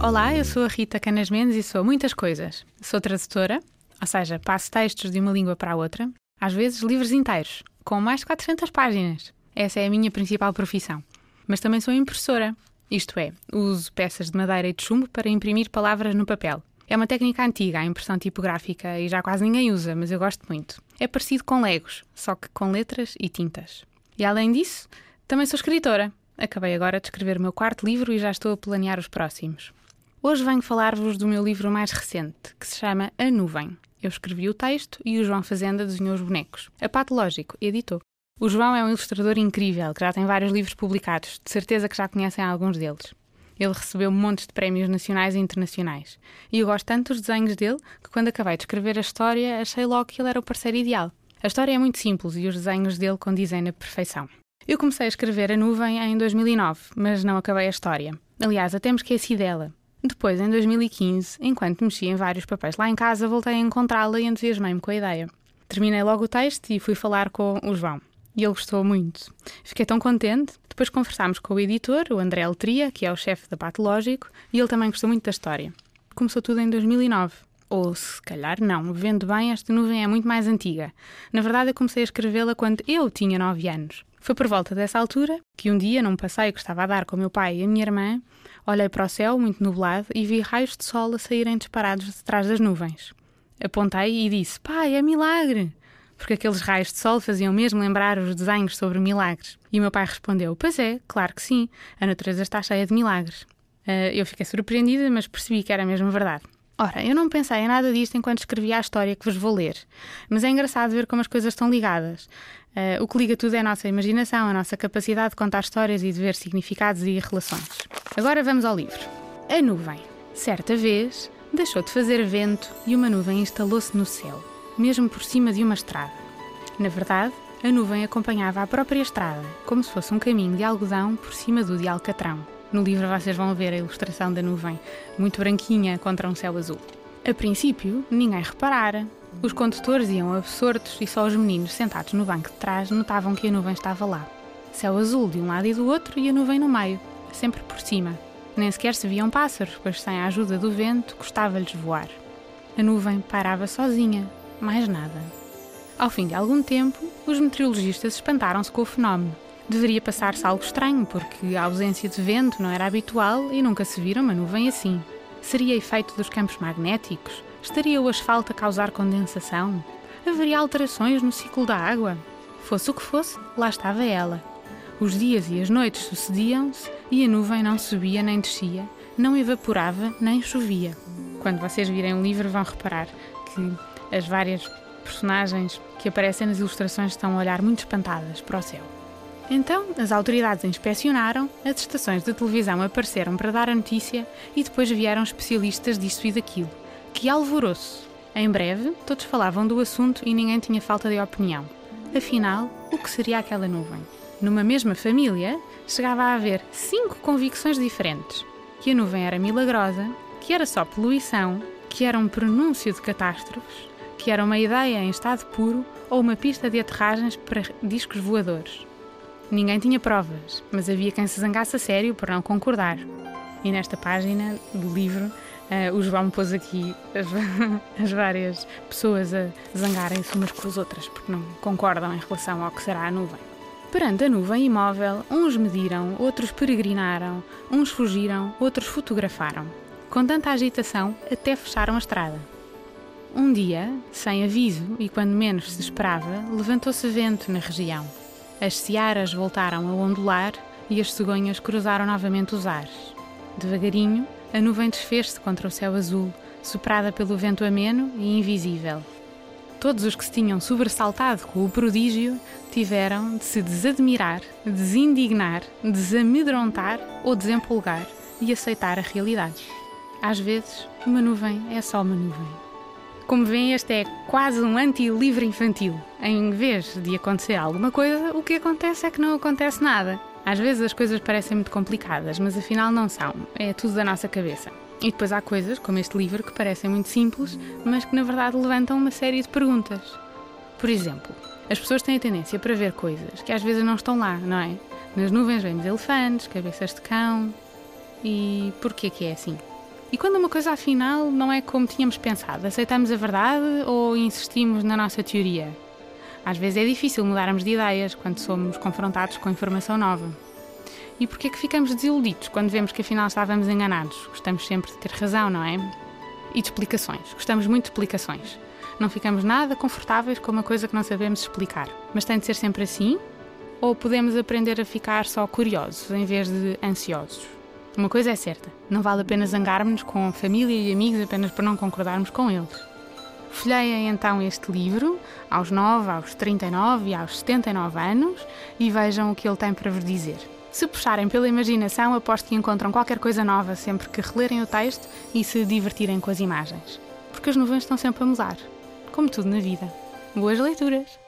Olá, eu sou a Rita Canas Mendes e sou muitas coisas. Sou tradutora, ou seja, passo textos de uma língua para a outra, às vezes livros inteiros, com mais de 400 páginas. Essa é a minha principal profissão. Mas também sou impressora, isto é, uso peças de madeira e de chumbo para imprimir palavras no papel. É uma técnica antiga, a impressão tipográfica, e já quase ninguém usa, mas eu gosto muito. É parecido com legos, só que com letras e tintas. E além disso, também sou escritora. Acabei agora de escrever o meu quarto livro e já estou a planear os próximos. Hoje venho falar-vos do meu livro mais recente, que se chama A Nuvem. Eu escrevi o texto e o João Fazenda desenhou os bonecos. A Patológico editou. O João é um ilustrador incrível, que já tem vários livros publicados, de certeza que já conhecem alguns deles. Ele recebeu montes de prémios nacionais e internacionais. E eu gosto tanto dos desenhos dele que, quando acabei de escrever a história, achei logo que ele era o parceiro ideal. A história é muito simples e os desenhos dele condizem na perfeição. Eu comecei a escrever A Nuvem em 2009, mas não acabei a história. Aliás, até me esqueci dela. Depois, em 2015, enquanto mexia em vários papéis lá em casa, voltei a encontrá-la e entusiasmei-me com a ideia. Terminei logo o texto e fui falar com o João. E ele gostou muito. Fiquei tão contente depois conversámos com o editor, o André Letria, que é o chefe da Patológico, e ele também gostou muito da história. Começou tudo em 2009. Ou se calhar não, vendo bem, esta nuvem é muito mais antiga. Na verdade, eu comecei a escrevê-la quando eu tinha 9 anos. Foi por volta dessa altura que um dia, num passeio que estava a dar com o meu pai e a minha irmã, olhei para o céu, muito nublado, e vi raios de sol a saírem disparados de trás das nuvens. Apontei e disse: Pai, é milagre! porque aqueles raios de sol faziam mesmo lembrar os desenhos sobre milagres. E o meu pai respondeu: Pois é, claro que sim, a natureza está cheia de milagres. Uh, eu fiquei surpreendida, mas percebi que era mesmo verdade. Ora, eu não pensei em nada disto enquanto escrevia a história que vos vou ler, mas é engraçado ver como as coisas estão ligadas. Uh, o que liga tudo é a nossa imaginação, a nossa capacidade de contar histórias e de ver significados e relações. Agora vamos ao livro. A nuvem. Certa vez, deixou de fazer vento e uma nuvem instalou-se no céu mesmo por cima de uma estrada. Na verdade, a nuvem acompanhava a própria estrada, como se fosse um caminho de algodão por cima do de alcatrão. No livro vocês vão ver a ilustração da nuvem, muito branquinha contra um céu azul. A princípio, ninguém reparara. Os condutores iam absortos e só os meninos sentados no banco de trás notavam que a nuvem estava lá. Céu azul de um lado e do outro e a nuvem no meio, sempre por cima. Nem sequer se viam pássaros, pois sem a ajuda do vento custava-lhes voar. A nuvem parava sozinha, mais nada. Ao fim de algum tempo, os meteorologistas espantaram-se com o fenómeno. Deveria passar-se algo estranho, porque a ausência de vento não era habitual e nunca se vira uma nuvem assim. Seria efeito dos campos magnéticos? Estaria o asfalto a causar condensação? Haveria alterações no ciclo da água? Fosse o que fosse, lá estava ela. Os dias e as noites sucediam-se e a nuvem não subia nem descia, não evaporava nem chovia. Quando vocês virem o livro, vão reparar que as várias personagens que aparecem nas ilustrações estão a olhar muito espantadas para o céu. Então, as autoridades inspecionaram, as estações de televisão apareceram para dar a notícia e depois vieram especialistas disto e daquilo. Que alvoroço! Em breve, todos falavam do assunto e ninguém tinha falta de opinião. Afinal, o que seria aquela nuvem? Numa mesma família, chegava a haver cinco convicções diferentes: que a nuvem era milagrosa, que era só poluição, que era um pronúncio de catástrofes, que era uma ideia em estado puro ou uma pista de aterragens para discos voadores. Ninguém tinha provas, mas havia quem se zangasse a sério por não concordar. E nesta página do livro, uh, o João pôs aqui as, as várias pessoas a zangarem-se umas com as outras porque não concordam em relação ao que será a nuvem. Perante a nuvem imóvel, uns mediram, outros peregrinaram, uns fugiram, outros fotografaram. Com tanta agitação, até fecharam a estrada. Um dia, sem aviso e quando menos se esperava, levantou-se vento na região. As searas voltaram a ondular e as cegonhas cruzaram novamente os ares. Devagarinho, a nuvem desfez-se contra o céu azul, soprada pelo vento ameno e invisível. Todos os que se tinham sobressaltado com o prodígio tiveram de se desadmirar, desindignar, desamedrontar ou desempolgar e aceitar a realidade. Às vezes, uma nuvem é só uma nuvem. Como veem, este é quase um anti-livro infantil. Em vez de acontecer alguma coisa, o que acontece é que não acontece nada. Às vezes as coisas parecem muito complicadas, mas afinal não são. É tudo da nossa cabeça. E depois há coisas, como este livro, que parecem muito simples, mas que na verdade levantam uma série de perguntas. Por exemplo, As pessoas têm a tendência para ver coisas que às vezes não estão lá, não é? Nas nuvens vemos elefantes, cabeças de cão. E porquê que é assim? E quando uma coisa afinal não é como tínhamos pensado, aceitamos a verdade ou insistimos na nossa teoria? Às vezes é difícil mudarmos de ideias quando somos confrontados com informação nova. E porquê que ficamos desiludidos quando vemos que afinal estávamos enganados? Gostamos sempre de ter razão, não é? E de explicações. Gostamos muito de explicações. Não ficamos nada confortáveis com uma coisa que não sabemos explicar. Mas tem de ser sempre assim? Ou podemos aprender a ficar só curiosos em vez de ansiosos? Uma coisa é certa: não vale a pena zangarmos com família e amigos apenas por não concordarmos com eles. Folheiem então este livro aos 9, aos 39 e aos 79 anos e vejam o que ele tem para vos dizer. Se puxarem pela imaginação, aposto que encontram qualquer coisa nova sempre que relerem o texto e se divertirem com as imagens. Porque as nuvens estão sempre a mudar, como tudo na vida. Boas leituras!